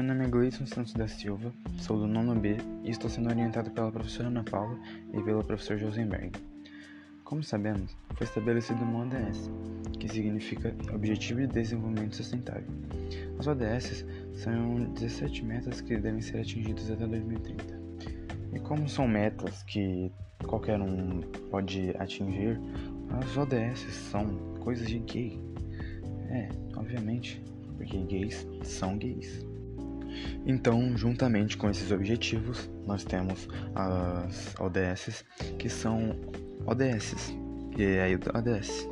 nome é Gleison Santos da Silva, sou do nono B e estou sendo orientado pela professora Ana Paula e pelo professor Josenberg. Como sabemos, foi estabelecido uma ODS, que significa Objetivo de Desenvolvimento Sustentável. As ODS são 17 metas que devem ser atingidas até 2030. E como são metas que qualquer um pode atingir, as ODS são coisas de gay. É, obviamente, porque gays são gays. Então, juntamente com esses objetivos, nós temos as ODS, que são ODS, e é aí ODS.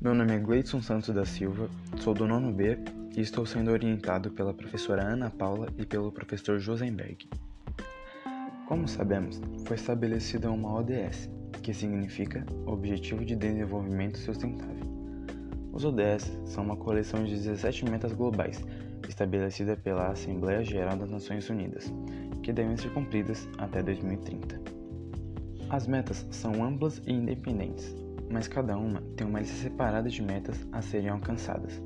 Meu nome é Gleidson Santos da Silva, sou do nono B e estou sendo orientado pela professora Ana Paula e pelo professor Josenberg. Como sabemos, foi estabelecida uma ODS, que significa Objetivo de Desenvolvimento Sustentável. Os ODS são uma coleção de 17 metas globais estabelecida pela Assembleia Geral das Nações Unidas, que devem ser cumpridas até 2030. As metas são amplas e independentes, mas cada uma tem uma lista separada de metas a serem alcançadas.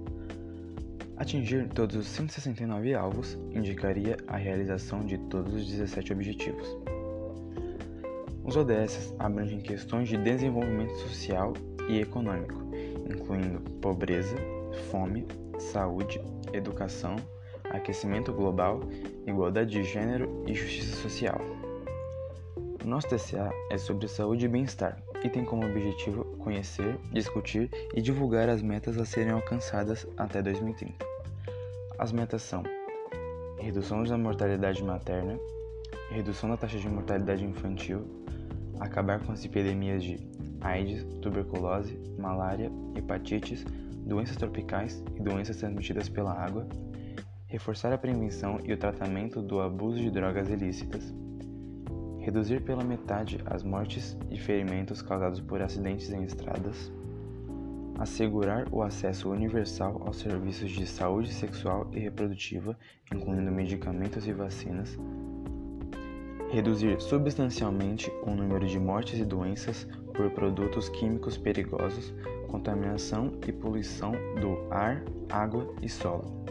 Atingir todos os 169 alvos indicaria a realização de todos os 17 objetivos. Os ODS abrangem questões de desenvolvimento social e econômico, incluindo pobreza, fome, saúde, educação, aquecimento global, igualdade de gênero e justiça social. O nosso TCA é sobre saúde e bem-estar e tem como objetivo conhecer, discutir e divulgar as metas a serem alcançadas até 2030. As metas são redução da mortalidade materna, redução da taxa de mortalidade infantil, acabar com as epidemias de AIDS, tuberculose, malária, hepatites, doenças tropicais e doenças transmitidas pela água, reforçar a prevenção e o tratamento do abuso de drogas ilícitas, reduzir pela metade as mortes e ferimentos causados por acidentes em estradas, assegurar o acesso universal aos serviços de saúde sexual e reprodutiva, incluindo medicamentos e vacinas, reduzir substancialmente o número de mortes e doenças por produtos químicos perigosos, contaminação e poluição do ar, água e solo.